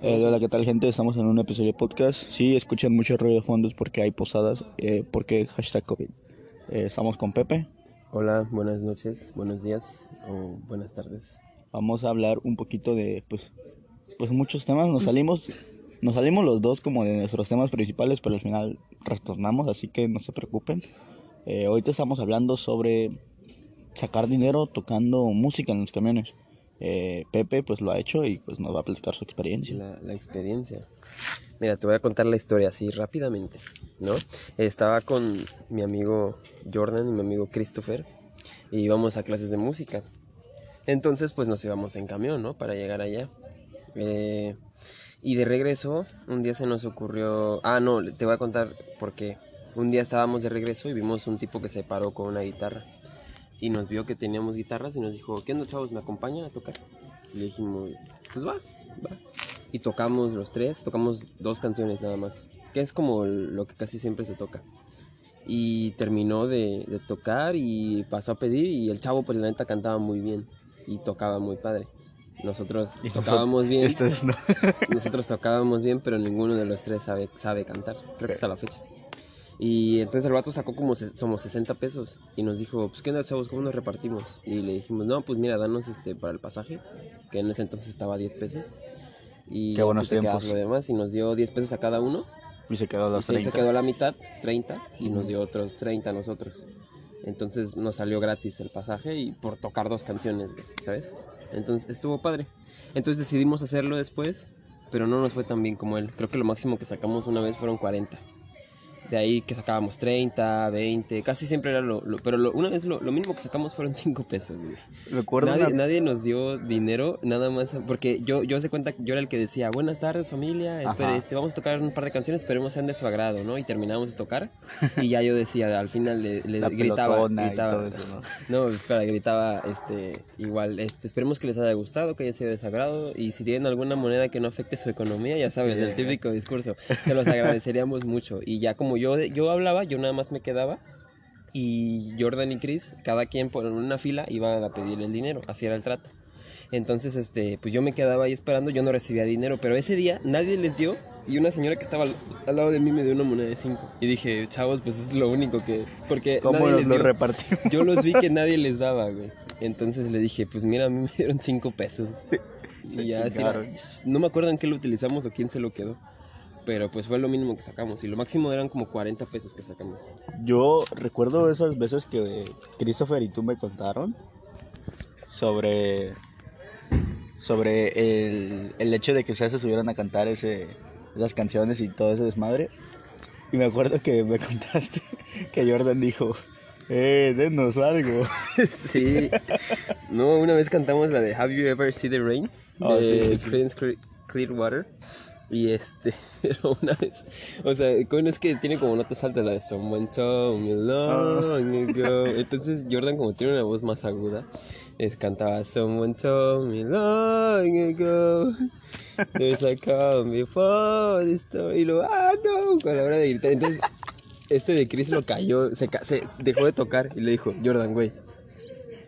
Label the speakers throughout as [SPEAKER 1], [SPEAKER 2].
[SPEAKER 1] Eh, hola, ¿qué tal gente? Estamos en un episodio de podcast. Sí, escuchan mucho ruido de fondos porque hay posadas, eh, porque hashtag COVID. Eh, estamos con Pepe.
[SPEAKER 2] Hola, buenas noches, buenos días o buenas tardes.
[SPEAKER 1] Vamos a hablar un poquito de, pues, pues muchos temas. Nos salimos, nos salimos los dos como de nuestros temas principales, pero al final retornamos, así que no se preocupen. Eh, ahorita estamos hablando sobre sacar dinero tocando música en los camiones. Eh, Pepe pues lo ha hecho y pues nos va a platicar su experiencia.
[SPEAKER 2] La, la experiencia. Mira, te voy a contar la historia así rápidamente, ¿no? Estaba con mi amigo Jordan y mi amigo Christopher y íbamos a clases de música. Entonces, pues nos íbamos en camión, ¿no? Para llegar allá. Eh, y de regreso, un día se nos ocurrió... Ah, no, te voy a contar por qué. Un día estábamos de regreso y vimos un tipo que se paró con una guitarra. Y nos vio que teníamos guitarras y nos dijo, ¿qué onda, chavos? ¿Me acompañan a tocar? Y le dijimos, pues va, va. Y tocamos los tres, tocamos dos canciones nada más. Que es como lo que casi siempre se toca. Y terminó de, de tocar y pasó a pedir y el chavo pues la neta cantaba muy bien y tocaba muy padre. Nosotros tocábamos bien.
[SPEAKER 1] Ustedes no.
[SPEAKER 2] Nosotros tocábamos bien, pero ninguno de los tres sabe, sabe cantar. Creo que hasta la fecha. Y entonces el vato sacó como somos 60 pesos y nos dijo, pues qué onda chavos, ¿cómo nos repartimos? Y le dijimos, no, pues mira, danos este para el pasaje, que en ese entonces estaba a 10 pesos. Y
[SPEAKER 1] Qué buenos
[SPEAKER 2] quedas
[SPEAKER 1] tiempos.
[SPEAKER 2] demás y nos dio 10 pesos a cada uno.
[SPEAKER 1] Y se quedó a
[SPEAKER 2] Y se
[SPEAKER 1] 30.
[SPEAKER 2] quedó a la mitad, 30, y nos dio otros 30 a nosotros. Entonces nos salió gratis el pasaje y por tocar dos canciones, ¿sabes? Entonces estuvo padre. Entonces decidimos hacerlo después, pero no nos fue tan bien como él. Creo que lo máximo que sacamos una vez fueron 40. De ahí que sacábamos 30, 20, casi siempre era lo... lo- pero lo- una vez lo, lo mínimo que sacamos fueron 5 pesos, güey.
[SPEAKER 1] Recuerdo
[SPEAKER 2] Nadie,
[SPEAKER 1] una-
[SPEAKER 2] nadie nos dio dinero, nada más, porque yo, yo se cuenta yo era el que decía, buenas tardes familia, espere, este, vamos a tocar un par de canciones, esperemos sean de su agrado, ¿no? Y terminamos de tocar y ya yo decía, al final le, le gritaba, gritaba,
[SPEAKER 1] eso, ¿no?
[SPEAKER 2] no, espera, gritaba, este, igual, este, esperemos que les haya gustado, que haya sido de su agrado y si tienen alguna moneda que no afecte su economía, ya saben, el típico discurso, se los agradeceríamos mucho y ya como yo, yo hablaba, yo nada más me quedaba y Jordan y Chris, cada quien por una fila iban a pedir el dinero, así era el trato. Entonces, este, pues yo me quedaba ahí esperando, yo no recibía dinero, pero ese día nadie les dio y una señora que estaba al, al lado de mí me dio una moneda de 5. Y dije, chavos, pues es lo único que... Porque
[SPEAKER 1] ¿Cómo
[SPEAKER 2] nadie
[SPEAKER 1] nos
[SPEAKER 2] les
[SPEAKER 1] lo
[SPEAKER 2] dio.
[SPEAKER 1] repartimos?
[SPEAKER 2] Yo los vi que nadie les daba, güey. Entonces le dije, pues mira, a mí me dieron 5 pesos. Y ya así, no me acuerdo en qué lo utilizamos o quién se lo quedó. Pero pues fue lo mínimo que sacamos. Y lo máximo eran como 40 pesos que sacamos.
[SPEAKER 1] Yo recuerdo esas veces que Christopher y tú me contaron sobre sobre el, el hecho de que ustedes se subieran a cantar ese, esas canciones y todo ese desmadre. Y me acuerdo que me contaste que Jordan dijo, eh, denos algo.
[SPEAKER 2] Sí. No, una vez cantamos la de Have You Ever Seen the Rain? De
[SPEAKER 1] sí, sí, sí.
[SPEAKER 2] Creedence Clear- Clearwater. Y este, pero una vez, o sea, es que tiene como notas altas la de Someone Told Me Long Ago. Entonces Jordan como tiene una voz más aguda, es cantaba Someone Told Me Long Ago. There's a calm before the. Y luego, ah, no, con la hora de gritar. Entonces, este de Chris lo cayó, se, ca- se dejó de tocar y le dijo, Jordan, güey,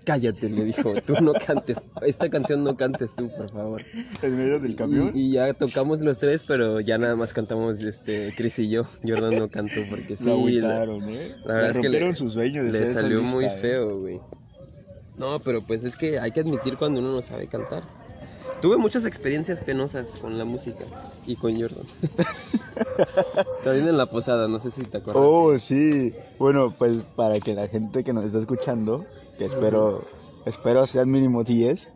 [SPEAKER 2] cállate, le dijo, tú no cantes, esta canción no cantes tú, por favor.
[SPEAKER 1] En medio del
[SPEAKER 2] Y, y ya tocamos los tres, pero ya nada más cantamos este Chris y yo. Jordan no cantó porque sí.
[SPEAKER 1] Lo
[SPEAKER 2] la-
[SPEAKER 1] ¿eh?
[SPEAKER 2] la verdad
[SPEAKER 1] Le
[SPEAKER 2] es que
[SPEAKER 1] rompieron
[SPEAKER 2] le-
[SPEAKER 1] sus sueños de
[SPEAKER 2] le salió muy
[SPEAKER 1] ¿eh?
[SPEAKER 2] feo, güey. No, pero pues es que hay que admitir cuando uno no sabe cantar. Tuve muchas experiencias penosas con la música y con Jordan. También en la posada, no sé si te acuerdas.
[SPEAKER 1] Oh, sí. Bueno, pues para que la gente que nos está escuchando, que espero, espero sean mínimo 10,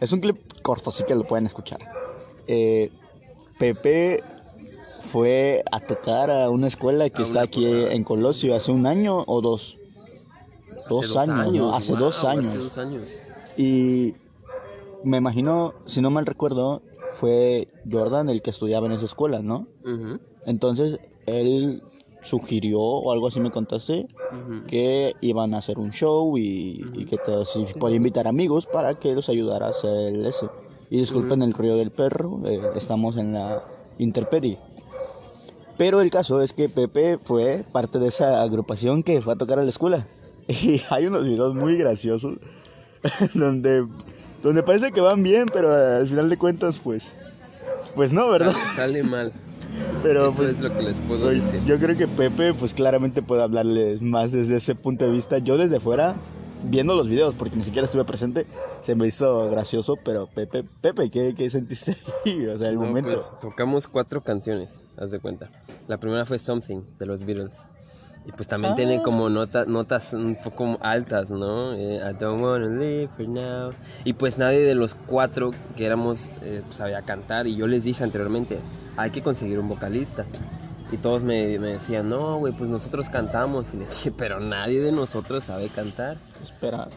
[SPEAKER 1] es un clip corto, así que lo pueden escuchar. Eh, Pepe fue a tocar a una escuela que
[SPEAKER 2] A
[SPEAKER 1] está aquí en Colosio hace un año o dos. Dos, años, ¿no? Hace
[SPEAKER 2] wow,
[SPEAKER 1] dos años.
[SPEAKER 2] Hace dos años.
[SPEAKER 1] Y me imagino, si no mal recuerdo, fue Jordan el que estudiaba en esa escuela, ¿no? Entonces él sugirió o algo así me contaste que iban a hacer un show y, y que te, si podía invitar amigos para que los ayudara a hacer el ese. Y disculpen el ruido del perro, eh, estamos en la Interpedi. Pero el caso es que Pepe fue parte de esa agrupación que fue a tocar a la escuela. Y hay unos videos muy graciosos donde, donde parece que van bien, pero al final de cuentas pues Pues no, ¿verdad?
[SPEAKER 2] Sale mal.
[SPEAKER 1] Pero
[SPEAKER 2] Eso
[SPEAKER 1] pues,
[SPEAKER 2] es lo que les puedo
[SPEAKER 1] pues,
[SPEAKER 2] decir.
[SPEAKER 1] yo creo que Pepe, pues claramente puede hablarles más desde ese punto de vista. Yo desde fuera, viendo los videos, porque ni siquiera estuve presente, se me hizo gracioso, pero Pepe, Pepe, ¿qué, qué sentiste ahí? O sea, el
[SPEAKER 2] No,
[SPEAKER 1] momento.
[SPEAKER 2] pues, tocamos cuatro canciones, haz de cuenta. La primera fue Something de los Beatles. Y pues también
[SPEAKER 1] Ah.
[SPEAKER 2] tiene como nota- notas un poco altas, ¿no? Eh, I don't wanna live for now. Y pues nadie de los cuatro que éramos eh, sabía cantar. Y yo les dije anteriormente, hay que conseguir un vocalista. Y todos me, me decían, no, güey, pues nosotros cantamos. Y les dije, pero nadie de nosotros sabe cantar.
[SPEAKER 1] Espera.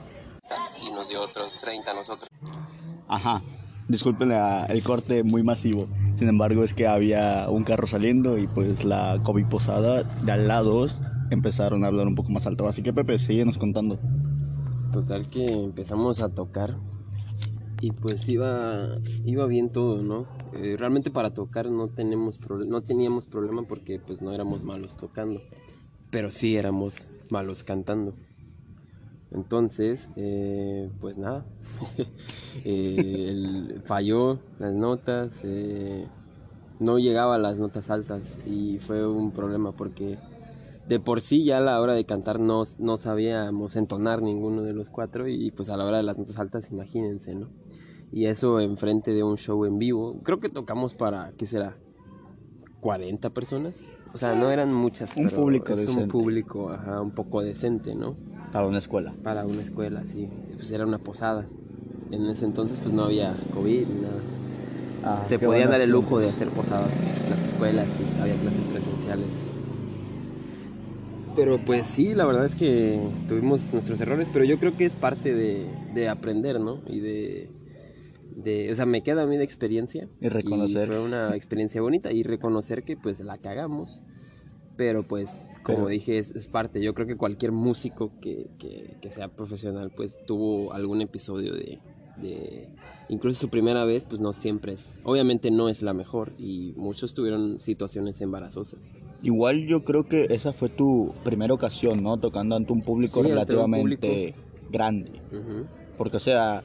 [SPEAKER 2] Y nos dio otros 30 a nosotros.
[SPEAKER 1] Ajá. Disculpen la- el corte muy masivo. Sin embargo, es que había un carro saliendo y pues la COVID posada de al lado empezaron a hablar un poco más alto. Así que Pepe, síguenos contando.
[SPEAKER 2] Total que empezamos a tocar y pues iba, iba bien todo, ¿no? Eh, realmente para tocar no, tenemos teníamos problema porque pues no éramos malos tocando, pero sí éramos malos cantando. Entonces, eh, pues nada, Eh, falló las notas, eh, no llegaba a las notas altas y fue un problema porque de por sí ya a la hora de cantar no, no sabíamos entonar ninguno de los cuatro y pues a la hora de las notas altas imagínense, ¿no? Y eso enfrente de un show en vivo, creo que tocamos para, ¿qué será? 40 personas. O sea, no eran muchas,
[SPEAKER 1] Un
[SPEAKER 2] pero
[SPEAKER 1] público
[SPEAKER 2] es
[SPEAKER 1] decente.
[SPEAKER 2] un público, ajá, un poco decente, ¿no?
[SPEAKER 1] Para una escuela.
[SPEAKER 2] Para una escuela, sí. Pues era una posada. En ese entonces pues no había COVID ni nada.
[SPEAKER 1] Ah,
[SPEAKER 2] Se
[SPEAKER 1] buenos
[SPEAKER 2] dar el lujo de hacer posadas en las escuelas y había clases presenciales. Pero pues sí, la verdad es que tuvimos nuestros errores, pero yo creo que es parte de, de aprender, ¿no? Y de, de, o sea, me queda a mí de experiencia.
[SPEAKER 1] Y reconocer.
[SPEAKER 2] fue una experiencia bonita y reconocer que pues la cagamos. Pero pues, como
[SPEAKER 1] Pero-
[SPEAKER 2] dije, es, es parte. Yo creo que cualquier músico que, que, que sea profesional pues tuvo algún episodio de, de... Incluso su primera vez pues no siempre es... Obviamente no es la mejor y muchos tuvieron situaciones embarazosas.
[SPEAKER 1] Igual yo creo que esa fue tu primera ocasión, ¿no? Tocando ante un público
[SPEAKER 2] Sí, ante un
[SPEAKER 1] relativamente grande. Porque, o sea,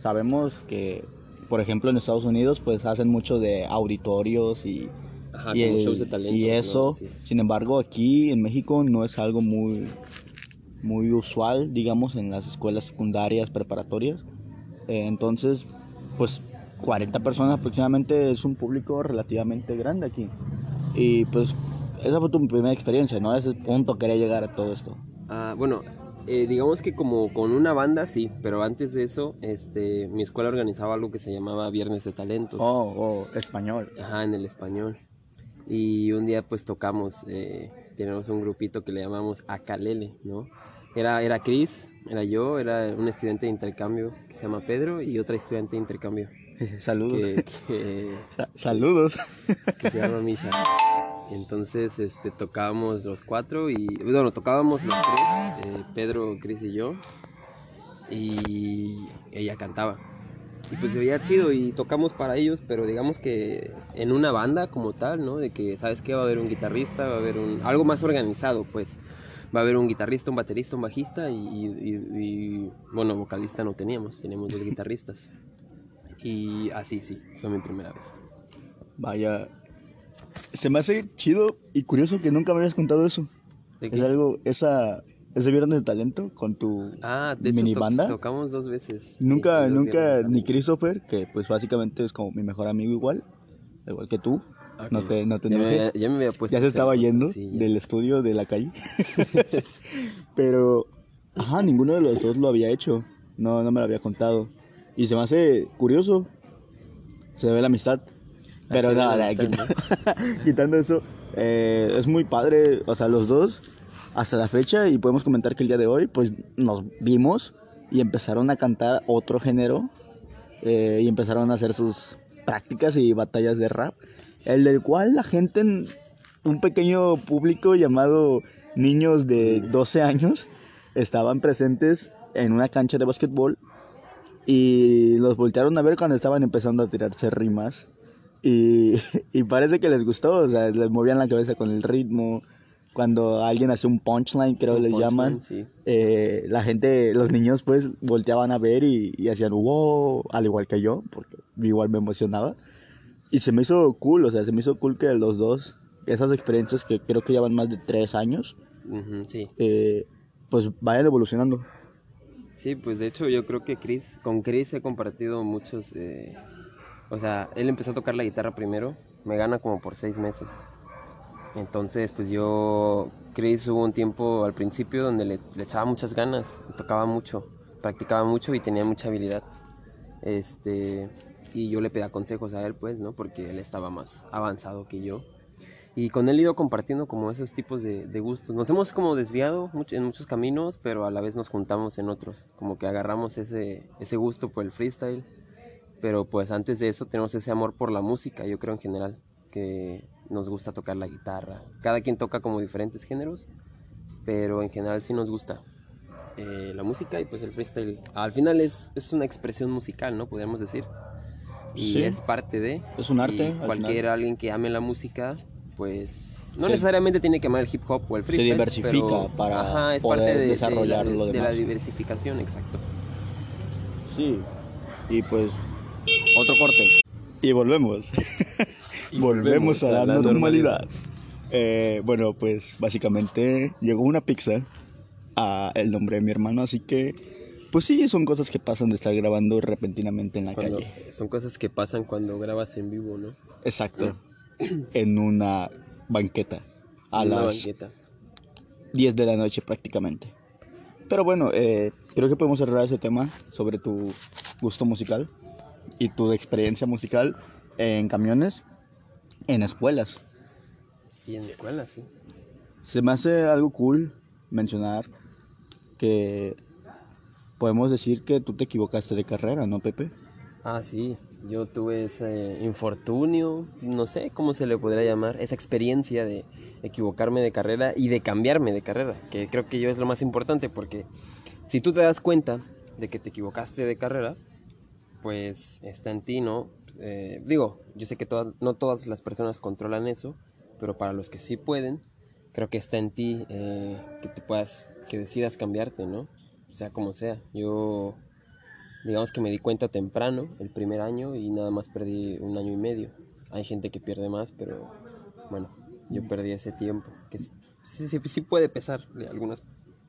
[SPEAKER 1] sabemos que, por ejemplo, en Estados Unidos, pues hacen mucho de auditorios y,
[SPEAKER 2] Ajá,
[SPEAKER 1] y,
[SPEAKER 2] como
[SPEAKER 1] el-
[SPEAKER 2] shows de talento.
[SPEAKER 1] y
[SPEAKER 2] ¿no?
[SPEAKER 1] eso.
[SPEAKER 2] Sí.
[SPEAKER 1] Sin embargo, aquí en México no es algo muy, muy usual, digamos, en las escuelas secundarias, preparatorias. Eh, entonces, pues 40 personas aproximadamente es un público relativamente grande aquí. Y pues esa fue tu primera experiencia, ¿no? A ese punto quería llegar a todo esto.
[SPEAKER 2] Ah, bueno, eh, digamos que como con una banda sí, pero antes de eso, este, mi escuela organizaba algo que se llamaba Viernes de Talentos.
[SPEAKER 1] Oh, oh, español.
[SPEAKER 2] Ajá, en el español. Y un día pues tocamos, eh, tenemos un grupito que le llamamos Acalele, ¿no? Era, era Chris, era yo, era un estudiante de intercambio que se llama Pedro y otra estudiante de intercambio
[SPEAKER 1] Saludos.
[SPEAKER 2] que, que,
[SPEAKER 1] Sa- saludos.
[SPEAKER 2] que se llama Misha. Entonces este, tocábamos los cuatro y, bueno, tocábamos los tres, eh, Pedro, Chris y yo, y ella cantaba. Y pues se veía chido y tocamos para ellos, pero digamos que en una banda como tal, ¿no? De que, ¿sabes qué? Va a haber un guitarrista, va a haber un... algo más organizado, pues. Va a haber un guitarrista, un baterista, un bajista y, y- y- bueno, vocalista no teníamos, teníamos dos guitarristas. Y así, sí, fue mi primera vez.
[SPEAKER 1] Vaya. Se me hace chido y curioso que nunca me hayas contado eso.
[SPEAKER 2] ¿De
[SPEAKER 1] Es
[SPEAKER 2] qué?
[SPEAKER 1] algo, esa, ese viernes de talento con tu
[SPEAKER 2] Ah, de hecho,
[SPEAKER 1] mini
[SPEAKER 2] to-
[SPEAKER 1] banda.
[SPEAKER 2] tocamos dos veces.
[SPEAKER 1] Nunca, nunca, ni. Christopher, que pues básicamente es como mi mejor amigo igual, igual que tú, no te, no te
[SPEAKER 2] ya, me, ya me había puesto
[SPEAKER 1] Ya se estaba yendo
[SPEAKER 2] sí,
[SPEAKER 1] del estudio de la calle. Pero, ajá, ninguno de los dos lo había hecho. No, no me lo había contado. Y se me hace curioso. Se ve la amistad. Pero nada, quita- quitando eso, eh, es muy padre, o sea, los dos, hasta la fecha, y podemos comentar que el día de hoy, pues nos vimos y empezaron a cantar otro género, eh, y empezaron a hacer sus prácticas y batallas de rap, el del cual la gente, en un pequeño público llamado niños de 12 años, estaban presentes en una cancha de básquetbol y los voltearon a ver cuando estaban empezando a tirarse rimas. Y, y parece que les gustó, o sea, les movían la cabeza con el ritmo. Cuando alguien hace un punchline, creo les
[SPEAKER 2] punchline,
[SPEAKER 1] llaman,
[SPEAKER 2] sí.
[SPEAKER 1] eh, la gente, los niños pues volteaban a ver y, y hacían wow, al igual que yo, porque igual me emocionaba. Y se me hizo cool, o sea, se me hizo cool que los dos, esas experiencias que creo que llevan más de tres años,
[SPEAKER 2] Ujú, sí.
[SPEAKER 1] eh, pues vayan evolucionando.
[SPEAKER 2] Sí, pues de hecho yo creo que Chris, con Chris he compartido muchos, eh, o sea, él empezó a tocar la guitarra primero, me gana como por seis meses. Entonces, pues yo, Chris hubo un tiempo al principio donde le, le echaba muchas ganas, tocaba mucho, practicaba mucho y tenía mucha habilidad. Este, y yo le pedía consejos a él, pues, ¿no? Porque él estaba más avanzado que yo. Y con él he ido compartiendo como esos tipos de, de gustos. Nos hemos como desviado en muchos caminos, pero a la vez nos juntamos en otros. Como que agarramos ese, ese gusto por el freestyle. Pero pues antes de eso tenemos ese amor por la música, yo creo en general. Que nos gusta tocar la guitarra. Cada quien toca como diferentes géneros, pero en general sí nos gusta eh, la música y pues el freestyle. Al final es, es una expresión musical, ¿no? Podríamos decir. Y
[SPEAKER 1] Sí.
[SPEAKER 2] es parte de...
[SPEAKER 1] Es un arte.
[SPEAKER 2] Y
[SPEAKER 1] al final.
[SPEAKER 2] cualquier alguien que ame la música, pues no
[SPEAKER 1] Sí.
[SPEAKER 2] necesariamente tiene que amar el hip hop o el
[SPEAKER 1] Se
[SPEAKER 2] freestyle.
[SPEAKER 1] diversifica
[SPEAKER 2] pero,
[SPEAKER 1] para
[SPEAKER 2] ajá, es
[SPEAKER 1] poder
[SPEAKER 2] parte de, de
[SPEAKER 1] desarrollar
[SPEAKER 2] la,
[SPEAKER 1] lo
[SPEAKER 2] de la
[SPEAKER 1] demás.
[SPEAKER 2] diversificación, exacto.
[SPEAKER 1] Sí. Y pues, otro corte. Y volvemos.
[SPEAKER 2] Y
[SPEAKER 1] volvemos a la, normalidad. Eh, bueno, pues básicamente llegó una pizza a el nombre de mi hermano, así que pues sí, son cosas que pasan de estar grabando repentinamente en la
[SPEAKER 2] Cuando-
[SPEAKER 1] calle.
[SPEAKER 2] son cosas que pasan cuando grabas en vivo, ¿no?
[SPEAKER 1] Exacto. En una banqueta a
[SPEAKER 2] una
[SPEAKER 1] las
[SPEAKER 2] banqueta.
[SPEAKER 1] 10 de la noche prácticamente. Pero bueno, eh, creo que podemos cerrar ese tema sobre tu gusto musical y tu experiencia musical en camiones, en escuelas.
[SPEAKER 2] Y en escuela, sí.
[SPEAKER 1] Se me hace algo cool mencionar que podemos decir que tú te equivocaste de carrera, ¿no, Pepe?
[SPEAKER 2] Ah, sí. Yo tuve ese infortunio, no sé cómo se le podría llamar, esa experiencia de equivocarme de carrera y de cambiarme de carrera, que creo que yo es lo más importante porque si tú te das cuenta de que te equivocaste de carrera, pues está en ti, ¿no? Eh, digo, yo sé que todas, no todas las personas controlan eso, pero para los que sí pueden, creo que está en ti eh, que te puedas, que decidas cambiarte, ¿no? Sea, como sea. Yo digamos que me di cuenta temprano, el primer año, y nada más perdí un año y medio. Hay gente que pierde más, pero bueno, yo perdí ese tiempo, que sí, sí, sí puede pesar de algunas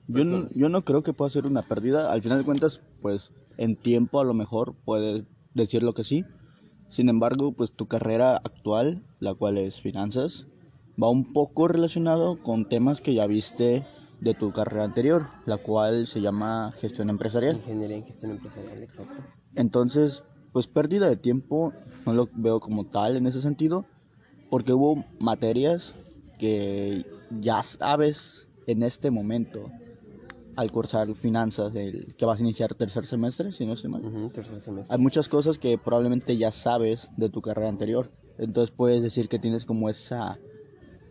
[SPEAKER 1] Yo no, yo no creo que pueda ser una pérdida. Al final de cuentas, pues en tiempo a lo mejor puedes decir lo que sí. Sin embargo, pues tu carrera actual, la cual es finanzas, va un poco relacionado con temas que ya viste de tu carrera anterior, la cual se llama gestión empresarial.
[SPEAKER 2] Ingeniería en gestión empresarial, exacto.
[SPEAKER 1] Entonces, pues pérdida de tiempo no lo veo como tal en ese sentido, porque hubo materias que ya sabes en este momento al cursar finanzas, el, que vas a iniciar tercer semestre, si no estoy mal.
[SPEAKER 2] Tercer semestre.
[SPEAKER 1] Hay muchas cosas que probablemente ya sabes de tu carrera anterior. Entonces puedes decir que tienes como esa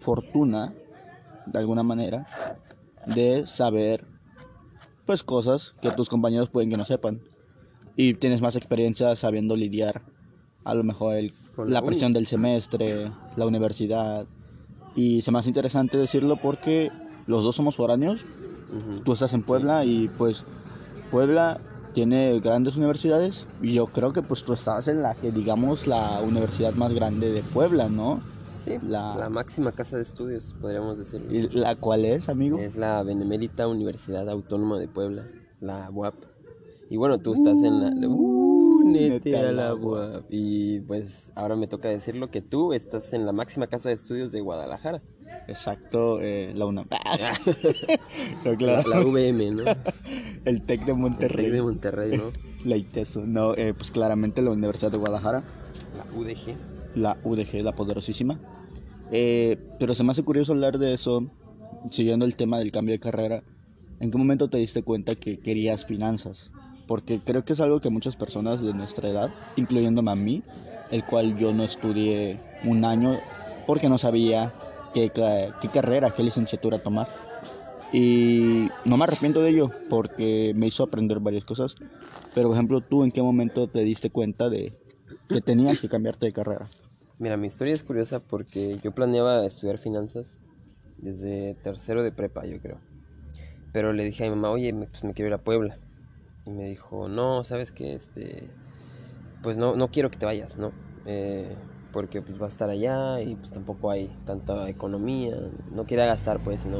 [SPEAKER 1] fortuna, de alguna manera, de saber pues cosas que tus compañeros pueden que no sepan. Y tienes más experiencia sabiendo lidiar a lo mejor el- la presión del semestre, la universidad. Y se me hace interesante decirlo porque los dos somos foráneos Tú estás en Puebla y pues Puebla tiene grandes universidades y yo creo que pues tú estás en la que digamos la universidad más grande de Puebla, ¿no?
[SPEAKER 2] Sí,
[SPEAKER 1] la-
[SPEAKER 2] la... máxima casa de estudios, podríamos decirlo.
[SPEAKER 1] ¿Y la cual es, amigo?
[SPEAKER 2] Es la Benemérita Universidad Autónoma de Puebla, la UAP. Y bueno, tú estás en la... Uh, nete
[SPEAKER 1] neta
[SPEAKER 2] a
[SPEAKER 1] la
[SPEAKER 2] la UAP. Y pues ahora me toca decirlo que tú estás en la máxima casa de estudios de Guadalajara.
[SPEAKER 1] Exacto, eh, la UNAM. No,
[SPEAKER 2] La,
[SPEAKER 1] claro,
[SPEAKER 2] la VM, ¿no?
[SPEAKER 1] el TEC de
[SPEAKER 2] El
[SPEAKER 1] Monterrey,
[SPEAKER 2] Tec de Monterrey, ¿no?
[SPEAKER 1] la ITESO. No, eh, pues claramente la Universidad de Guadalajara,
[SPEAKER 2] La UDG.
[SPEAKER 1] la UDG, la poderosísima. Eh, pero se me hace curioso hablar de eso, siguiendo el tema del cambio de carrera. ¿En qué momento te diste cuenta que querías finanzas? Porque creo que es algo que muchas personas de nuestra edad, incluyéndome a mí, el cual yo no estudié un año porque no sabía qué, qué carrera, qué licenciatura tomar. Y no me arrepiento de ello porque me hizo aprender varias cosas. Pero, por ejemplo, ¿tú en qué momento te diste cuenta de que tenías que cambiarte de carrera?
[SPEAKER 2] Mira, mi historia es curiosa porque yo planeaba estudiar finanzas desde tercero de prepa, yo creo. Pero le dije a mi mamá, oye, pues me quiero ir a Puebla. Y me dijo, no, ¿sabes qué? Este, pues no, no quiero que te vayas, ¿no? Eh, porque pues va a estar allá y pues tampoco hay tanta economía, no quería gastar pues no.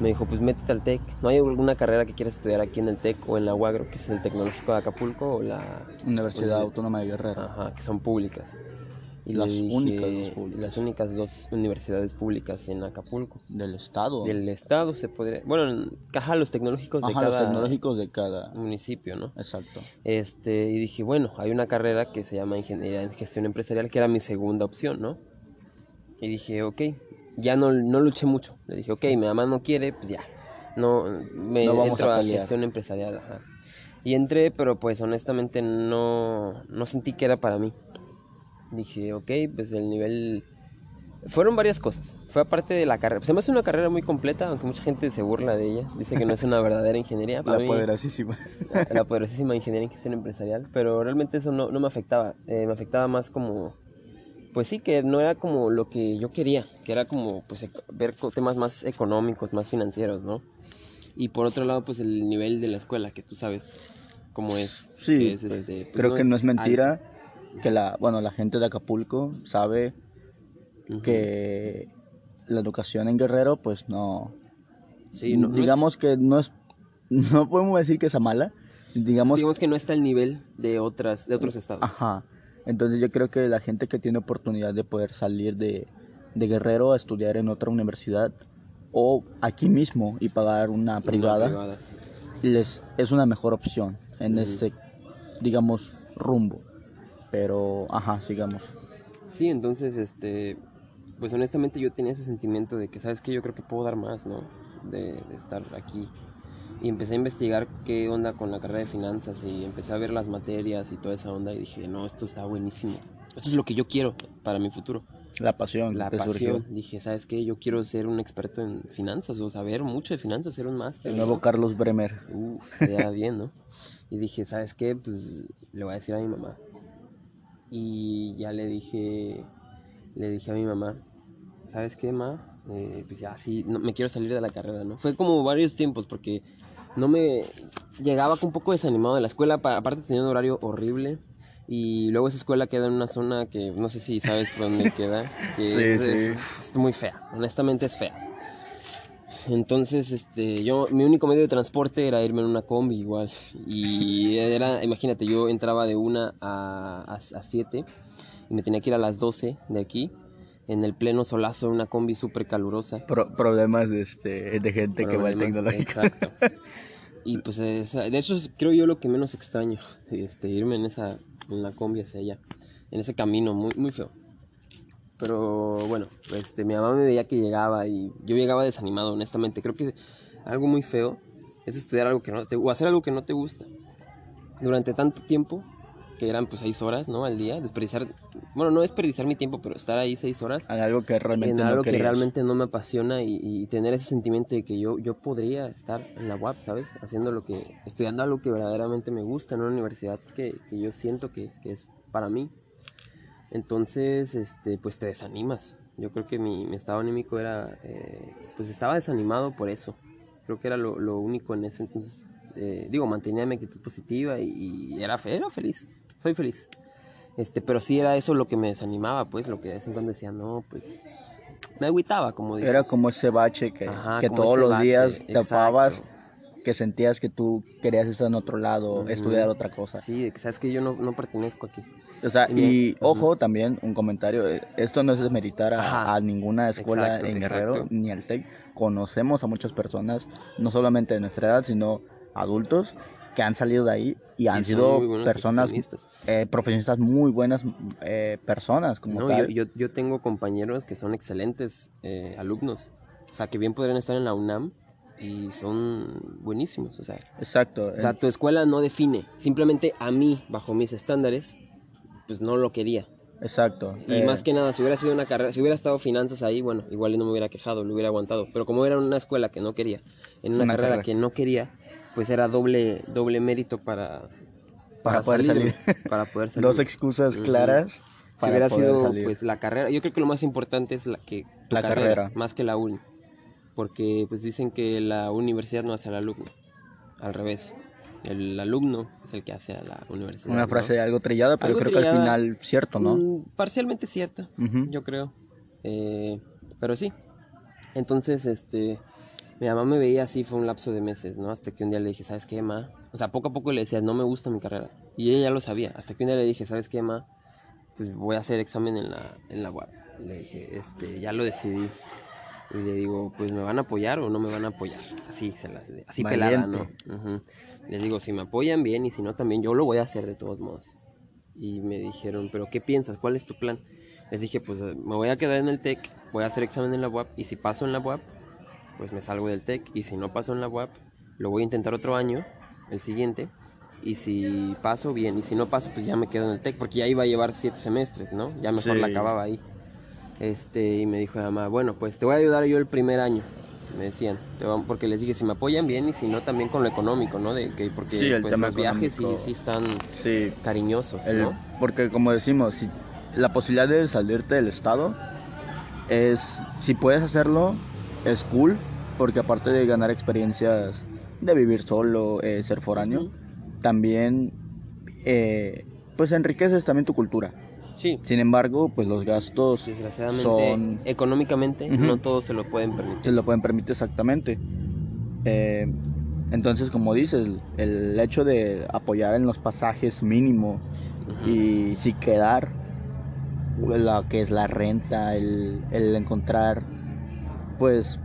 [SPEAKER 2] Me dijo, pues métete al TEC. ¿No hay alguna carrera que quieras estudiar aquí en el TEC o en la UAGRO, que es el Tecnológico de Acapulco o la
[SPEAKER 1] Universidad Autónoma de Guerrero.
[SPEAKER 2] Ajá, que son públicas. Y
[SPEAKER 1] Las
[SPEAKER 2] dije,
[SPEAKER 1] únicas dos públicas.
[SPEAKER 2] Las únicas dos universidades públicas en Acapulco.
[SPEAKER 1] Del estado.
[SPEAKER 2] Del estado se podría... Bueno, en- ajá, los tecnológicos de
[SPEAKER 1] Ajá, los
[SPEAKER 2] cada
[SPEAKER 1] tecnológicos de cada.
[SPEAKER 2] municipio, ¿no?
[SPEAKER 1] Exacto.
[SPEAKER 2] Este, y dije, bueno, hay una carrera que se llama Ingeniería en Gestión Empresarial, que era mi segunda opción, ¿no? Y dije, ok, ya no, no luché mucho. Le dije, ok, mi mamá no quiere, pues ya. No, me
[SPEAKER 1] No vamos
[SPEAKER 2] entro
[SPEAKER 1] a
[SPEAKER 2] a, gestión empresarial, ajá. Y entré, pero pues honestamente no, no sentí que era para mí. Dije, ok, pues el nivel... Fueron varias cosas. Fue aparte de la carrera. Se me hace una carrera muy completa, aunque mucha gente se burla de ella. Dice que no es una verdadera ingeniería. Para
[SPEAKER 1] La
[SPEAKER 2] mí-
[SPEAKER 1] poderosísima.
[SPEAKER 2] la poderosísima ingeniería en gestión empresarial, pero realmente eso no, no me afectaba, eh, me afectaba más como, pues sí, que no era como lo que yo quería, que era como pues ver temas más económicos, más financieros, ¿no? Y por otro lado, pues el nivel de la escuela, que tú sabes cómo es.
[SPEAKER 1] Sí,
[SPEAKER 2] que es,
[SPEAKER 1] pues,
[SPEAKER 2] este, pues,
[SPEAKER 1] Creo que no es mentira
[SPEAKER 2] alto.
[SPEAKER 1] Que la, bueno, la gente de Acapulco sabe que la educación en Guerrero, pues no,
[SPEAKER 2] Sí, no- no es-
[SPEAKER 1] digamos que no es, no podemos decir que sea mala, digamos,
[SPEAKER 2] digamos que no está al nivel de otras, de otros estados.
[SPEAKER 1] ajá. Entonces yo creo que la gente que tiene oportunidad de poder salir de, de Guerrero a estudiar en otra universidad o aquí mismo y pagar una
[SPEAKER 2] Una
[SPEAKER 1] privada, les es una mejor opción en ese, digamos, rumbo. Pero, ajá, sigamos.
[SPEAKER 2] Sí, entonces, este, pues honestamente yo tenía ese sentimiento de que, ¿sabes qué? Yo creo que puedo dar más, ¿no? De, de estar aquí. Y empecé a investigar qué onda con la carrera de finanzas y empecé a ver las materias y toda esa onda y dije, no, esto está buenísimo. Esto es lo que yo quiero para mi futuro.
[SPEAKER 1] La pasión.
[SPEAKER 2] La
[SPEAKER 1] te surgió.
[SPEAKER 2] pasión. Dije, ¿sabes qué? Yo quiero ser un experto en finanzas o saber mucho de finanzas, ser un máster.
[SPEAKER 1] El
[SPEAKER 2] ¿no?
[SPEAKER 1] nuevo Carlos Bremer.
[SPEAKER 2] Estaría bien, ¿no? Y dije, ¿sabes qué? Pues le voy a decir a mi mamá. Y ya le dije, le dije a mi mamá, ¿sabes qué, ma? Eh, pues ya, sí, no, me quiero salir de la carrera, ¿no? Fue como varios tiempos porque no me llegaba un poco desanimado de la escuela, pa- aparte tenía un horario horrible. Y luego esa escuela queda en una zona que no sé si sabes por dónde queda, que
[SPEAKER 1] Sí,
[SPEAKER 2] es,
[SPEAKER 1] sí.
[SPEAKER 2] es muy fea, honestamente es fea. Entonces, este, yo, mi único medio de transporte era irme en una combi igual. Y era, imagínate, yo entraba de una a, a, a siete y me tenía que ir a las 12 de aquí, en el pleno solazo, en una combi súper calurosa.
[SPEAKER 1] Pro- problemas de, este, de gente que va al tecnológico.
[SPEAKER 2] Exacto. Y pues, esa- de hecho, creo yo lo que menos extraño, este, irme en esa, en la combi hacia allá, en ese camino muy, muy feo. Pero bueno, este, mi mamá me veía que llegaba y yo llegaba desanimado, honestamente. Creo que algo muy feo es estudiar algo que no te, o hacer algo que no te gusta. Durante tanto tiempo, que eran pues seis horas, ¿no? Al día, desperdiciar, bueno, no desperdiciar mi tiempo, pero estar ahí seis horas
[SPEAKER 1] En algo que realmente
[SPEAKER 2] en
[SPEAKER 1] no
[SPEAKER 2] algo que realmente no me apasiona y, y tener ese sentimiento de que yo, yo podría estar en la UAP, ¿sabes? Haciendo lo que, estudiando algo que verdaderamente me gusta en una universidad que, que yo siento que, que es para mí. Entonces, este, pues te desanimas. Yo creo que mi, mi estado anímico era, eh, pues estaba desanimado por eso. Creo que era lo, lo único en ese entonces. eh, digo, mantenía mi actitud positiva y, y era, era feliz. Soy feliz. Este, pero sí era eso lo que me desanimaba, pues, lo que de vez en cuando decía, no, pues, me agüitaba, como dice.
[SPEAKER 1] Era como ese bache que,
[SPEAKER 2] Ajá,
[SPEAKER 1] que todos los
[SPEAKER 2] bache,
[SPEAKER 1] días te
[SPEAKER 2] exacto.
[SPEAKER 1] tapabas, que sentías que tú querías estar en otro lado, estudiar otra cosa.
[SPEAKER 2] Sí, sabes que yo no, no pertenezco aquí.
[SPEAKER 1] O sea,
[SPEAKER 2] Y
[SPEAKER 1] ojo también, un comentario, eh, esto no es desmeritar a, ninguna escuela
[SPEAKER 2] Exacto,
[SPEAKER 1] en Guerrero
[SPEAKER 2] exacto.
[SPEAKER 1] ni al TEC. Conocemos a muchas personas, no solamente de nuestra edad, sino adultos que han salido de ahí y han
[SPEAKER 2] Y
[SPEAKER 1] sido personas,
[SPEAKER 2] profesionistas.
[SPEAKER 1] eh, profesionistas muy buenas eh, personas como
[SPEAKER 2] No,
[SPEAKER 1] tal.
[SPEAKER 2] yo, yo, yo tengo compañeros que son excelentes eh, alumnos. O sea, que bien podrían estar en la UNAM y son buenísimos. O sea,
[SPEAKER 1] Exacto.
[SPEAKER 2] o sea, tu escuela no define. Simplemente a mí, bajo mis estándares, pues no lo quería.
[SPEAKER 1] exacto.
[SPEAKER 2] Y
[SPEAKER 1] eh,
[SPEAKER 2] más que nada, si hubiera sido una carrera, si hubiera estado finanzas ahí, bueno, igual no me hubiera quejado, lo hubiera aguantado. Pero como era una escuela que no quería, en una,
[SPEAKER 1] Una
[SPEAKER 2] carrera,
[SPEAKER 1] carrera.
[SPEAKER 2] que no quería, pues era doble, doble mérito para,
[SPEAKER 1] Para poder salir.
[SPEAKER 2] Para poder salir.
[SPEAKER 1] dos excusas claras
[SPEAKER 2] si
[SPEAKER 1] para
[SPEAKER 2] hubiera
[SPEAKER 1] poder
[SPEAKER 2] sido
[SPEAKER 1] salir.
[SPEAKER 2] pues la carrera, yo creo que lo más importante es la que tu
[SPEAKER 1] La carrera.
[SPEAKER 2] más que la uni. Porque pues dicen que la universidad no hace al alumno, al revés. El alumno es el que hace a la universidad.
[SPEAKER 1] Una
[SPEAKER 2] ¿no?
[SPEAKER 1] frase algo trillada, pero
[SPEAKER 2] Algo
[SPEAKER 1] creo que al final cierto, ¿no?
[SPEAKER 2] Mm, parcialmente cierta, yo creo. Eh, pero sí. Entonces, este, mi mamá me veía así, fue un lapso de meses, ¿no? Hasta que un día le dije, ¿sabes qué, ma? O sea, poco a poco le decía, no me gusta mi carrera. Y ella ya lo sabía. Hasta que un día le dije, ¿sabes qué, ma? Pues voy a hacer examen en la, en la UAP. Le dije, este, ya lo decidí. Y le digo, pues me van a apoyar o no me van a apoyar. Así, se las, así pelada, ¿no? Ujú. Les digo, si me apoyan bien y si no también, yo lo voy a hacer de todos modos. Y me dijeron, ¿pero qué piensas? ¿Cuál es tu plan? Les dije, pues eh, me voy a quedar en el TEC, voy a hacer examen en la UAP y si paso en la UAP, pues me salgo del TEC y si no paso en la UAP, lo voy a intentar otro año, el siguiente, y si paso, bien, y si no paso, pues ya me quedo en el TEC, porque ya iba a llevar siete semestres, ¿no? Ya mejor
[SPEAKER 1] Sí.
[SPEAKER 2] la acababa ahí. Este, y me dijo mi mamá, bueno, pues te voy a ayudar yo el primer año, me decían, porque les dije, si me apoyan bien y si no también con lo económico, ¿no? De que, porque
[SPEAKER 1] Sí,
[SPEAKER 2] pues, los viajes sí, sí están
[SPEAKER 1] Sí,
[SPEAKER 2] cariñosos,
[SPEAKER 1] el-
[SPEAKER 2] ¿no?
[SPEAKER 1] porque como decimos, si la posibilidad de salirte del estado es, si puedes hacerlo, es cool, porque aparte de ganar experiencias de vivir solo, eh, ser foráneo, también eh, pues enriqueces también tu cultura.
[SPEAKER 2] Sí,
[SPEAKER 1] Sin embargo, pues los gastos
[SPEAKER 2] desgraciadamente,
[SPEAKER 1] son-
[SPEAKER 2] económicamente, no todos se lo pueden permitir.
[SPEAKER 1] se lo pueden permitir exactamente. Eh, entonces, como dices, el hecho de apoyar en los pasajes mínimo y si quedar lo que es la renta, el, el encontrar pues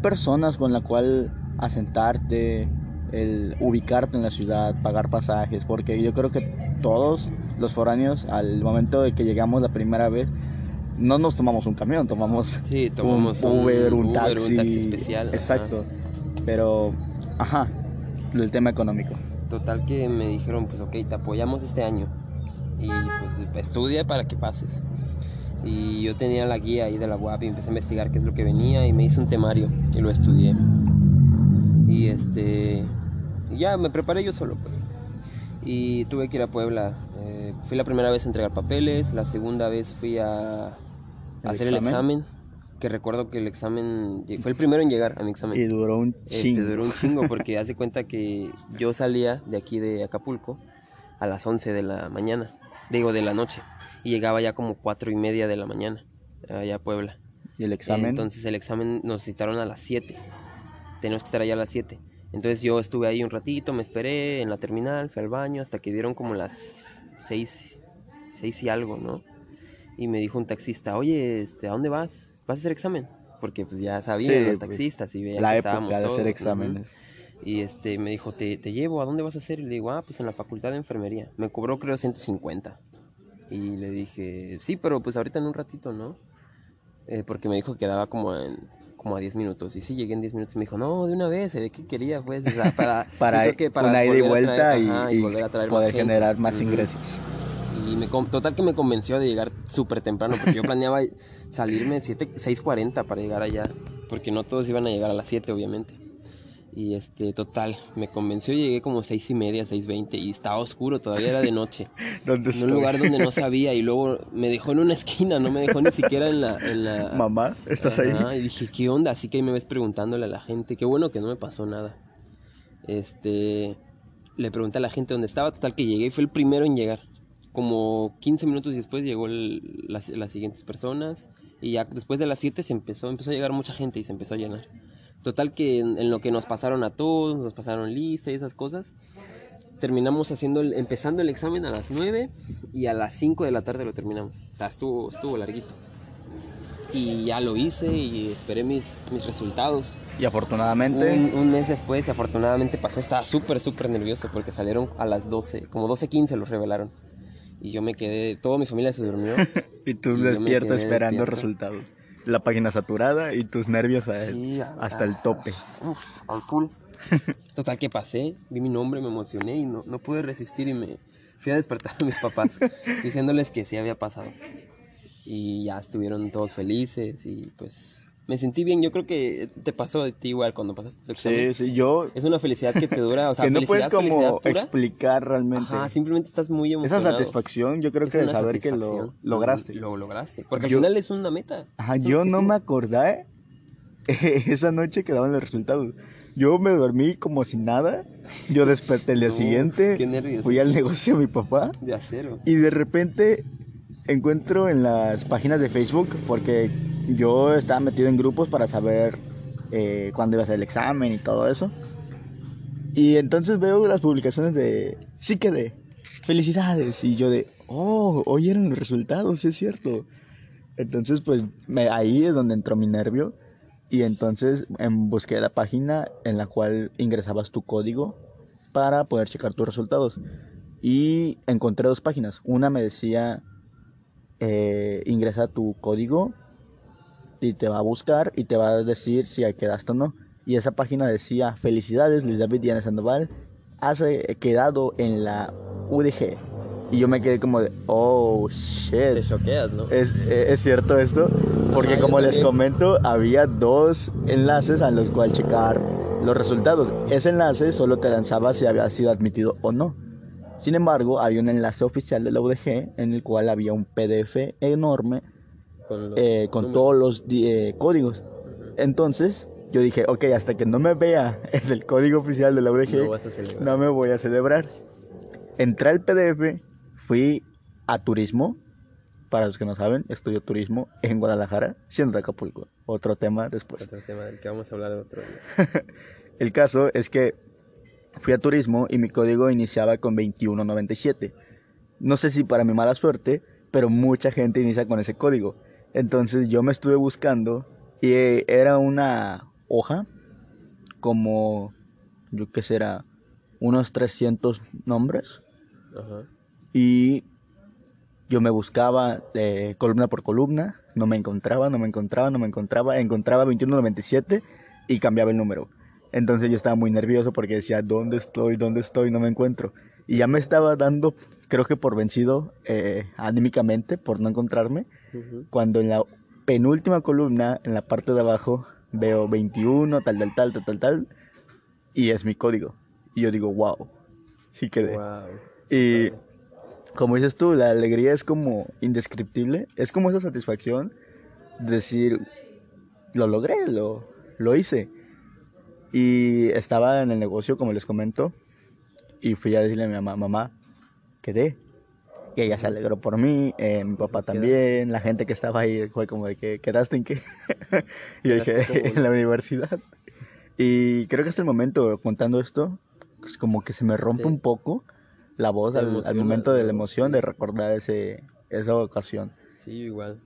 [SPEAKER 1] personas con la cual asentarte, el ubicarte en la ciudad, pagar pasajes, porque yo creo que todos los foráneos al momento de que llegamos la primera vez no nos tomamos un camión, tomamos
[SPEAKER 2] Sí, tomamos
[SPEAKER 1] un Uber, un,
[SPEAKER 2] Uber,
[SPEAKER 1] taxi,
[SPEAKER 2] un taxi especial. ajá.
[SPEAKER 1] Exacto. Pero, ajá, el tema económico.
[SPEAKER 2] Total que me dijeron, pues ok, te apoyamos este año. Y pues estudia para que pases. Y yo tenía la guía ahí de la UAP y empecé a investigar qué es lo que venía y me hice un temario y lo estudié. Y este, ya me preparé yo solo pues. Y tuve que ir a Puebla. Eh, fui la primera vez a entregar papeles, la segunda vez fui a, a
[SPEAKER 1] ¿El
[SPEAKER 2] hacer el
[SPEAKER 1] examen?
[SPEAKER 2] Que recuerdo que el examen fue el primero en llegar a mi examen.
[SPEAKER 1] Y duró un
[SPEAKER 2] Este,
[SPEAKER 1] chingo.
[SPEAKER 2] duró un chingo porque hace cuenta que yo salía de aquí de Acapulco a las 11 de la mañana, digo de la noche, y llegaba ya como cuatro y media de la mañana allá a Puebla.
[SPEAKER 1] Y el examen.
[SPEAKER 2] Entonces el examen nos citaron a las 7, tenemos que estar allá a las 7. Entonces yo estuve ahí un ratito, me esperé en la terminal, fui al baño hasta que dieron como las 6, 6 y algo, ¿no? Y me dijo un taxista, oye, este, ¿a dónde vas? ¿Vas a hacer examen? Porque pues ya sabían
[SPEAKER 1] Sí,
[SPEAKER 2] los
[SPEAKER 1] pues,
[SPEAKER 2] taxistas y veían
[SPEAKER 1] la
[SPEAKER 2] que
[SPEAKER 1] época
[SPEAKER 2] estábamos
[SPEAKER 1] de hacer
[SPEAKER 2] todos,
[SPEAKER 1] exámenes.
[SPEAKER 2] Y este me dijo, te, te llevo, ¿a dónde vas a hacer? Y le digo, ah, pues en la facultad de enfermería. Me cobró creo 150. Y le dije, sí, pero pues ahorita en un ratito, ¿no? Eh, porque me dijo que quedaba como en como a 10 minutos. Y sí, llegué en 10 minutos y me dijo, no, de una vez, se ve que quería, pues, o sea, para,
[SPEAKER 1] Para,
[SPEAKER 2] que
[SPEAKER 1] una ida y vuelta
[SPEAKER 2] traer-
[SPEAKER 1] y,
[SPEAKER 2] ajá,
[SPEAKER 1] y
[SPEAKER 2] volver a traer más
[SPEAKER 1] poder generar más ingresos.
[SPEAKER 2] Y me, total que me convenció de llegar súper temprano, porque yo planeaba salirme 7, 6.40 para llegar allá, porque no todos iban a llegar a las 7, obviamente. Y este, total, me convenció llegué como seis y media, 6.20 y estaba oscuro, todavía era de noche.
[SPEAKER 1] ¿Dónde
[SPEAKER 2] En un lugar donde no sabía y luego me dejó en una esquina, no me dejó ni siquiera en la... En la
[SPEAKER 1] Mamá, ¿estás
[SPEAKER 2] Ajá,
[SPEAKER 1] ahí?
[SPEAKER 2] Y dije, ¿qué onda? Así que ahí me ves preguntándole a la gente. Qué bueno que no me pasó nada. Este, le pregunté a la gente dónde estaba. Total que llegué y fue el primero en llegar. Como 15 minutos después llegó el- las, las siguientes personas. Y ya después de las 7 se empezó, empezó a llegar mucha gente y se empezó a llenar. Total que en, en lo que nos pasaron a todos, nos pasaron lista y esas cosas. Terminamos haciendo el- empezando el examen a las 9 y a las 5 de la tarde lo terminamos. O sea, estuvo, estuvo larguito. Y ya lo hice y esperé mis, mis resultados.
[SPEAKER 1] Y afortunadamente,
[SPEAKER 2] Un, un mes después, afortunadamente pasé. Estaba súper, súper nervioso porque salieron a las 12, como 12.15 los revelaron. Y yo me quedé, toda mi familia se durmió.
[SPEAKER 1] y tú
[SPEAKER 2] y
[SPEAKER 1] despierto esperando
[SPEAKER 2] despierto.
[SPEAKER 1] resultados. La página saturada y tus nervios a-
[SPEAKER 2] Sí,
[SPEAKER 1] hasta el tope.
[SPEAKER 2] Uf, al full. Total que pasé, vi mi nombre, me emocioné y no, no pude resistir y me fui a despertar a mis papás diciéndoles que sí había pasado. Y ya estuvieron todos felices y pues me sentí bien. Yo creo que te pasó a ti igual cuando pasaste tu examen.
[SPEAKER 1] Sí, sí, yo...
[SPEAKER 2] Es una felicidad que te dura, o sea,
[SPEAKER 1] que no puedes como explicar realmente.
[SPEAKER 2] Ajá, simplemente estás muy
[SPEAKER 1] Esa
[SPEAKER 2] emocionado.
[SPEAKER 1] satisfacción, yo creo
[SPEAKER 2] Es
[SPEAKER 1] que de saber que lo lograste.
[SPEAKER 2] Lo lograste. Porque
[SPEAKER 1] Yo-
[SPEAKER 2] al final es una meta.
[SPEAKER 1] Ajá, yo no me acordé esa noche que daban los resultados. Yo me dormí como si nada. Yo desperté el día
[SPEAKER 2] No,
[SPEAKER 1] siguiente.
[SPEAKER 2] qué nervios.
[SPEAKER 1] Fui al negocio de mi papá.
[SPEAKER 2] De acero.
[SPEAKER 1] Y de repente encuentro en las páginas de Facebook, porque yo estaba metido en grupos para saber eh, cuándo iba a ser el examen y todo eso. Y entonces veo las publicaciones de, sí quedé, felicidades. Y yo de, oh, hoy eran los resultados, es cierto. Entonces pues me- ahí es donde entró mi nervio. Y entonces em, busqué la página en la cual ingresabas tu código para poder checar tus resultados. Y encontré dos páginas. Una me decía, eh, ingresa tu código y te va a buscar y te va a decir si quedaste o no. Y esa página decía, felicidades Luis David Diana Sandoval, has eh, quedado en la UDG. Y yo me quedé como de, oh,
[SPEAKER 2] Te
[SPEAKER 1] shit.
[SPEAKER 2] choqueas, ¿no?
[SPEAKER 1] ¿Es, eh, ¿Es cierto esto? Porque
[SPEAKER 2] Ajá, yo
[SPEAKER 1] como les comento, había dos enlaces a los cuales checar los resultados. Ese enlace solo te lanzaba si había sido admitido o no. Sin embargo, había un enlace oficial de la UDG en el cual había un PDF enorme
[SPEAKER 2] Con, los
[SPEAKER 1] eh, con todos los eh, códigos. Entonces, yo dije, ok, hasta que no me vea en el código oficial de la UDG,
[SPEAKER 2] No
[SPEAKER 1] no me voy a celebrar. Entré al PDF, fui a turismo. Para los que no saben, estudio turismo en Guadalajara, siendo de Acapulco. Otro tema después.
[SPEAKER 2] Otro tema del que vamos a hablar otro día.
[SPEAKER 1] El caso es que fui a turismo y mi código iniciaba con 2197. No sé si para mi mala suerte, pero mucha gente inicia con ese código. Entonces yo me estuve buscando y eh, era una hoja como, yo qué será, unos 300 nombres.
[SPEAKER 2] Ajá.
[SPEAKER 1] Y yo me buscaba eh, columna por columna, no me encontraba, no me encontraba, no me encontraba, encontraba 2197 y cambiaba el número. Entonces yo estaba muy nervioso porque decía, ¿dónde estoy? ¿Dónde estoy? No me encuentro. Y ya me estaba dando, creo que por vencido eh, anímicamente, por no encontrarme, cuando en la penúltima columna, en la parte de abajo, veo 21, tal, tal, tal, tal, tal, tal, y es mi código. Y yo digo, wow, sí quedé.
[SPEAKER 2] Wow.
[SPEAKER 1] Y como dices tú, la alegría es como indescriptible. Es como esa satisfacción de decir, lo logré, lo, lo hice. Y estaba en el negocio, como les comento, y fui a decirle a mi mamá, mamá, quedé. Y ella se alegró por mí, eh, mi papá también, la gente que estaba ahí fue como de que, ¿quedaste en qué? y yo dije, en la universidad. Y creo que hasta el momento, contando esto, pues, como que se me rompe
[SPEAKER 2] Sí.
[SPEAKER 1] un poco la voz al, al momento de la emoción de recordar ese, esa ocasión.
[SPEAKER 2] Sí, igual.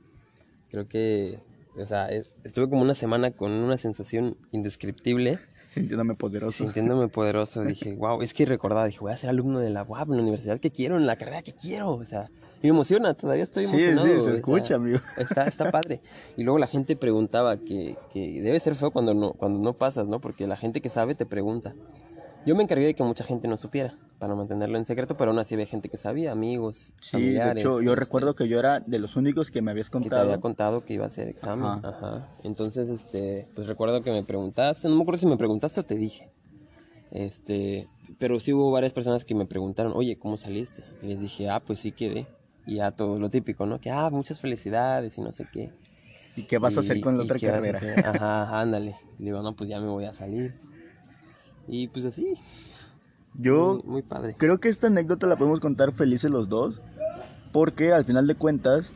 [SPEAKER 2] Creo que, o sea, e- estuve como una semana con una sensación indescriptible,
[SPEAKER 1] Sintiéndome poderoso.
[SPEAKER 2] sintiéndome poderoso. Dije, wow, es que recordaba, dije, voy a ser alumno de la UAP, en la universidad que quiero, en la carrera que quiero. O sea, me emociona, todavía estoy
[SPEAKER 1] Sí,
[SPEAKER 2] emocionado.
[SPEAKER 1] sí, se
[SPEAKER 2] o sea,
[SPEAKER 1] escucha, amigo.
[SPEAKER 2] Está, está padre. Y luego la gente preguntaba que, que debe ser feo cuando no, cuando no pasas, ¿no? Porque la gente que sabe te pregunta. Yo me encargué de que mucha gente no supiera, para mantenerlo en secreto, pero aún así había gente que sabía, amigos,
[SPEAKER 1] Sí, de
[SPEAKER 2] familiares.
[SPEAKER 1] hecho, yo
[SPEAKER 2] este,
[SPEAKER 1] recuerdo que yo era de los únicos que me habías
[SPEAKER 2] que te
[SPEAKER 1] contado.
[SPEAKER 2] había contado que iba a hacer examen.
[SPEAKER 1] Ajá.
[SPEAKER 2] Ajá. Entonces, este, pues recuerdo que me preguntaste, no me acuerdo si me preguntaste o te dije. Este, pero sí hubo varias personas que me preguntaron, oye, ¿cómo saliste? Y les dije, ah, pues sí quedé. Y ya todo lo típico, ¿no? Que, ah, muchas felicidades y no sé qué.
[SPEAKER 1] ¿Y qué vas a hacer
[SPEAKER 2] Y-
[SPEAKER 1] con la
[SPEAKER 2] y
[SPEAKER 1] otra carrera?
[SPEAKER 2] ajá, ándale. Y le digo, no, pues ya me voy a salir. Y pues así.
[SPEAKER 1] Yo
[SPEAKER 2] Muy, muy padre.
[SPEAKER 1] creo que esta anécdota la podemos contar felices los dos, porque al final de cuentas,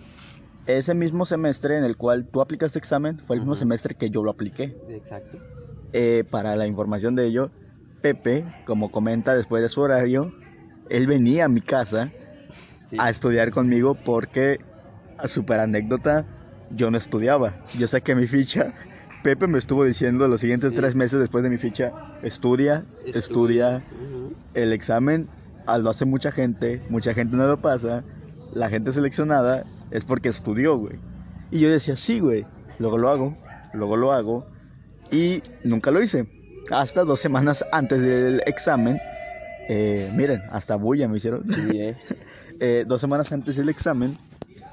[SPEAKER 1] ese mismo semestre en el cual tú aplicaste examen fue el mismo semestre que yo lo apliqué.
[SPEAKER 2] Exacto.
[SPEAKER 1] Eh, para la información de ello, Pepe, como comenta después de su horario, él venía a mi casa
[SPEAKER 2] Sí.
[SPEAKER 1] a estudiar conmigo porque, a super anécdota, yo no estudiaba. Yo saqué mi ficha. Pepe me estuvo diciendo los siguientes
[SPEAKER 2] Sí.
[SPEAKER 1] tres meses después de mi ficha, estudia,
[SPEAKER 2] Estudia.
[SPEAKER 1] El examen ah, lo hace mucha gente, mucha gente no lo pasa. La gente seleccionada es porque estudió, güey. Y yo decía, sí, güey. Luego lo hago, luego lo hago. Y nunca lo hice. Hasta dos semanas antes del examen. eh, miren, hasta bulla me hicieron.
[SPEAKER 2] Sí, eh.
[SPEAKER 1] Eh, dos semanas antes del examen,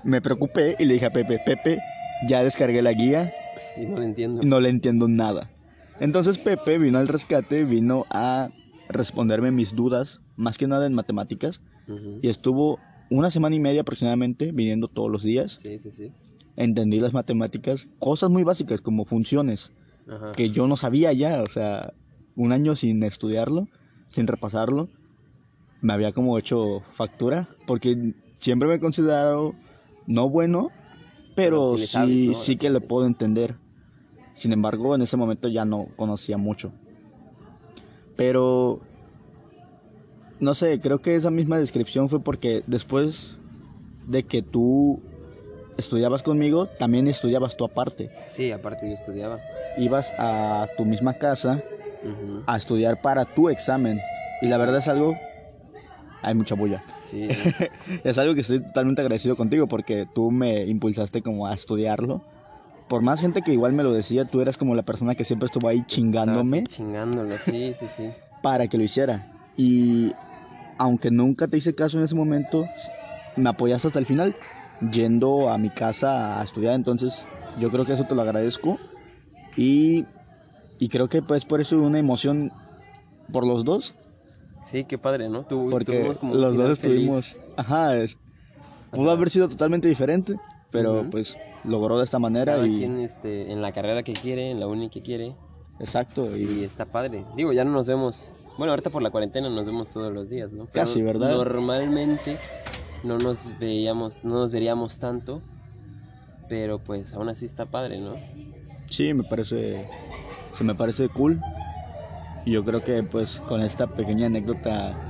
[SPEAKER 1] me preocupé y le dije a Pepe, Pepe, ya descargué la guía,
[SPEAKER 2] Y no lo entiendo.
[SPEAKER 1] no le entiendo nada. Entonces Pepe vino al rescate, vino a responderme mis dudas, más que nada en matemáticas, y estuvo una semana y media aproximadamente viniendo todos los días.
[SPEAKER 2] Sí, sí, sí.
[SPEAKER 1] Entendí las matemáticas, cosas muy básicas como funciones,
[SPEAKER 2] Ajá.
[SPEAKER 1] que yo no sabía ya, o sea, un año sin estudiarlo, sin repasarlo, me había como hecho factura, porque siempre me he considerado no bueno, pero,
[SPEAKER 2] Pero sí
[SPEAKER 1] sí,
[SPEAKER 2] sabes, ¿no?
[SPEAKER 1] sí que le puedo entender. Sin embargo, en ese momento ya no conocía mucho. Pero, no sé, creo que esa misma descripción fue porque después de que tú estudiabas conmigo, también estudiabas tú aparte.
[SPEAKER 2] Sí, aparte yo estudiaba.
[SPEAKER 1] Ibas a tu misma casa a estudiar para tu examen. Y la verdad es algo... Hay mucha bulla.
[SPEAKER 2] Sí,
[SPEAKER 1] Es algo que estoy totalmente agradecido contigo porque tú me impulsaste como a estudiarlo. Por más gente que igual me lo decía, tú eras como la persona que siempre estuvo ahí chingándome
[SPEAKER 2] Chingándolo, sí, sí, sí.
[SPEAKER 1] para que lo hiciera. Y aunque nunca te hice caso en ese momento, me apoyaste hasta el final, yendo a mi casa a estudiar. Entonces, yo creo que eso te lo agradezco. Y, y creo que pues por eso una emoción por los dos.
[SPEAKER 2] Sí, qué padre, ¿no? Tu-
[SPEAKER 1] Porque
[SPEAKER 2] como
[SPEAKER 1] los dos estuvimos...
[SPEAKER 2] feliz.
[SPEAKER 1] Ajá, es- pudo
[SPEAKER 2] Ajá.
[SPEAKER 1] haber sido totalmente diferente, pero pues logró de esta manera
[SPEAKER 2] Cada
[SPEAKER 1] y...
[SPEAKER 2] quien este, en la carrera que quiere, en la uni que quiere.
[SPEAKER 1] Exacto,
[SPEAKER 2] Y
[SPEAKER 1] y
[SPEAKER 2] está padre. Digo, ya no nos vemos. Bueno, ahorita por la cuarentena nos vemos todos los días, ¿no? Pero
[SPEAKER 1] Casi, ¿verdad?
[SPEAKER 2] Normalmente no nos veíamos, no nos veríamos tanto. Pero pues aún así está padre, ¿no?
[SPEAKER 1] sí, me parece... Se me parece cool. Y yo creo que pues con esta pequeña anécdota...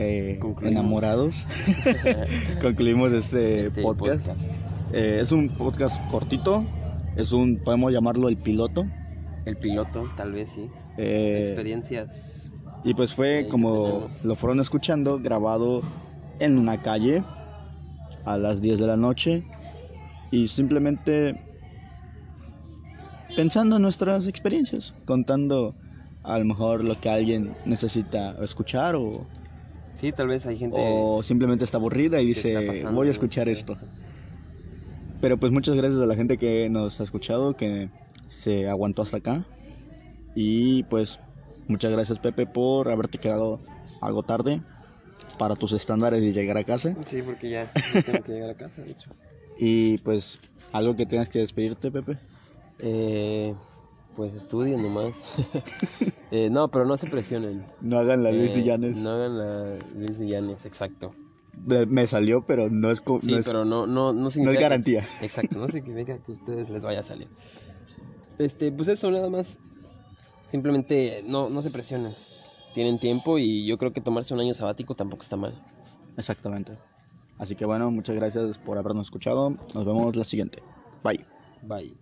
[SPEAKER 1] eh, enamorados, concluimos este,
[SPEAKER 2] Este
[SPEAKER 1] podcast. Eh, es un podcast cortito, es un, podemos llamarlo el piloto.
[SPEAKER 2] El piloto, tal vez sí.
[SPEAKER 1] Eh,
[SPEAKER 2] Experiencias.
[SPEAKER 1] Y pues fue como lo fueron escuchando, grabado en una calle a las 10 de la noche y simplemente pensando en nuestras experiencias, contando a lo mejor lo que alguien necesita escuchar o,
[SPEAKER 2] Sí, tal vez hay gente.
[SPEAKER 1] o simplemente está aburrida y dice voy a escuchar esto. Pero pues muchas gracias a la gente que nos ha escuchado, que se aguantó hasta acá. Y pues muchas gracias Pepe por haberte quedado algo tarde para tus estándares de llegar a casa.
[SPEAKER 2] Sí, porque ya, ya tengo que llegar a casa, de hecho.
[SPEAKER 1] Y pues algo que tengas que despedirte Pepe.
[SPEAKER 2] Eh, pues estudien nomás. Eh, no, pero no se presionen.
[SPEAKER 1] No hagan la Luis
[SPEAKER 2] Eh,
[SPEAKER 1] Villanes.
[SPEAKER 2] No hagan la Luis Villanes, exacto.
[SPEAKER 1] Me- salió, pero no es,
[SPEAKER 2] Sí,
[SPEAKER 1] no es,
[SPEAKER 2] pero no, no, no
[SPEAKER 1] no
[SPEAKER 2] significa.
[SPEAKER 1] es
[SPEAKER 2] que-
[SPEAKER 1] garantía.
[SPEAKER 2] exacto, no significa que a ustedes les vaya a salir. Este, pues eso nada más. Simplemente no, no se presionen. Tienen tiempo y yo creo que tomarse un año sabático tampoco está mal.
[SPEAKER 1] Exactamente. Así que bueno, muchas gracias por habernos escuchado. Nos vemos la siguiente. Bye.
[SPEAKER 2] Bye.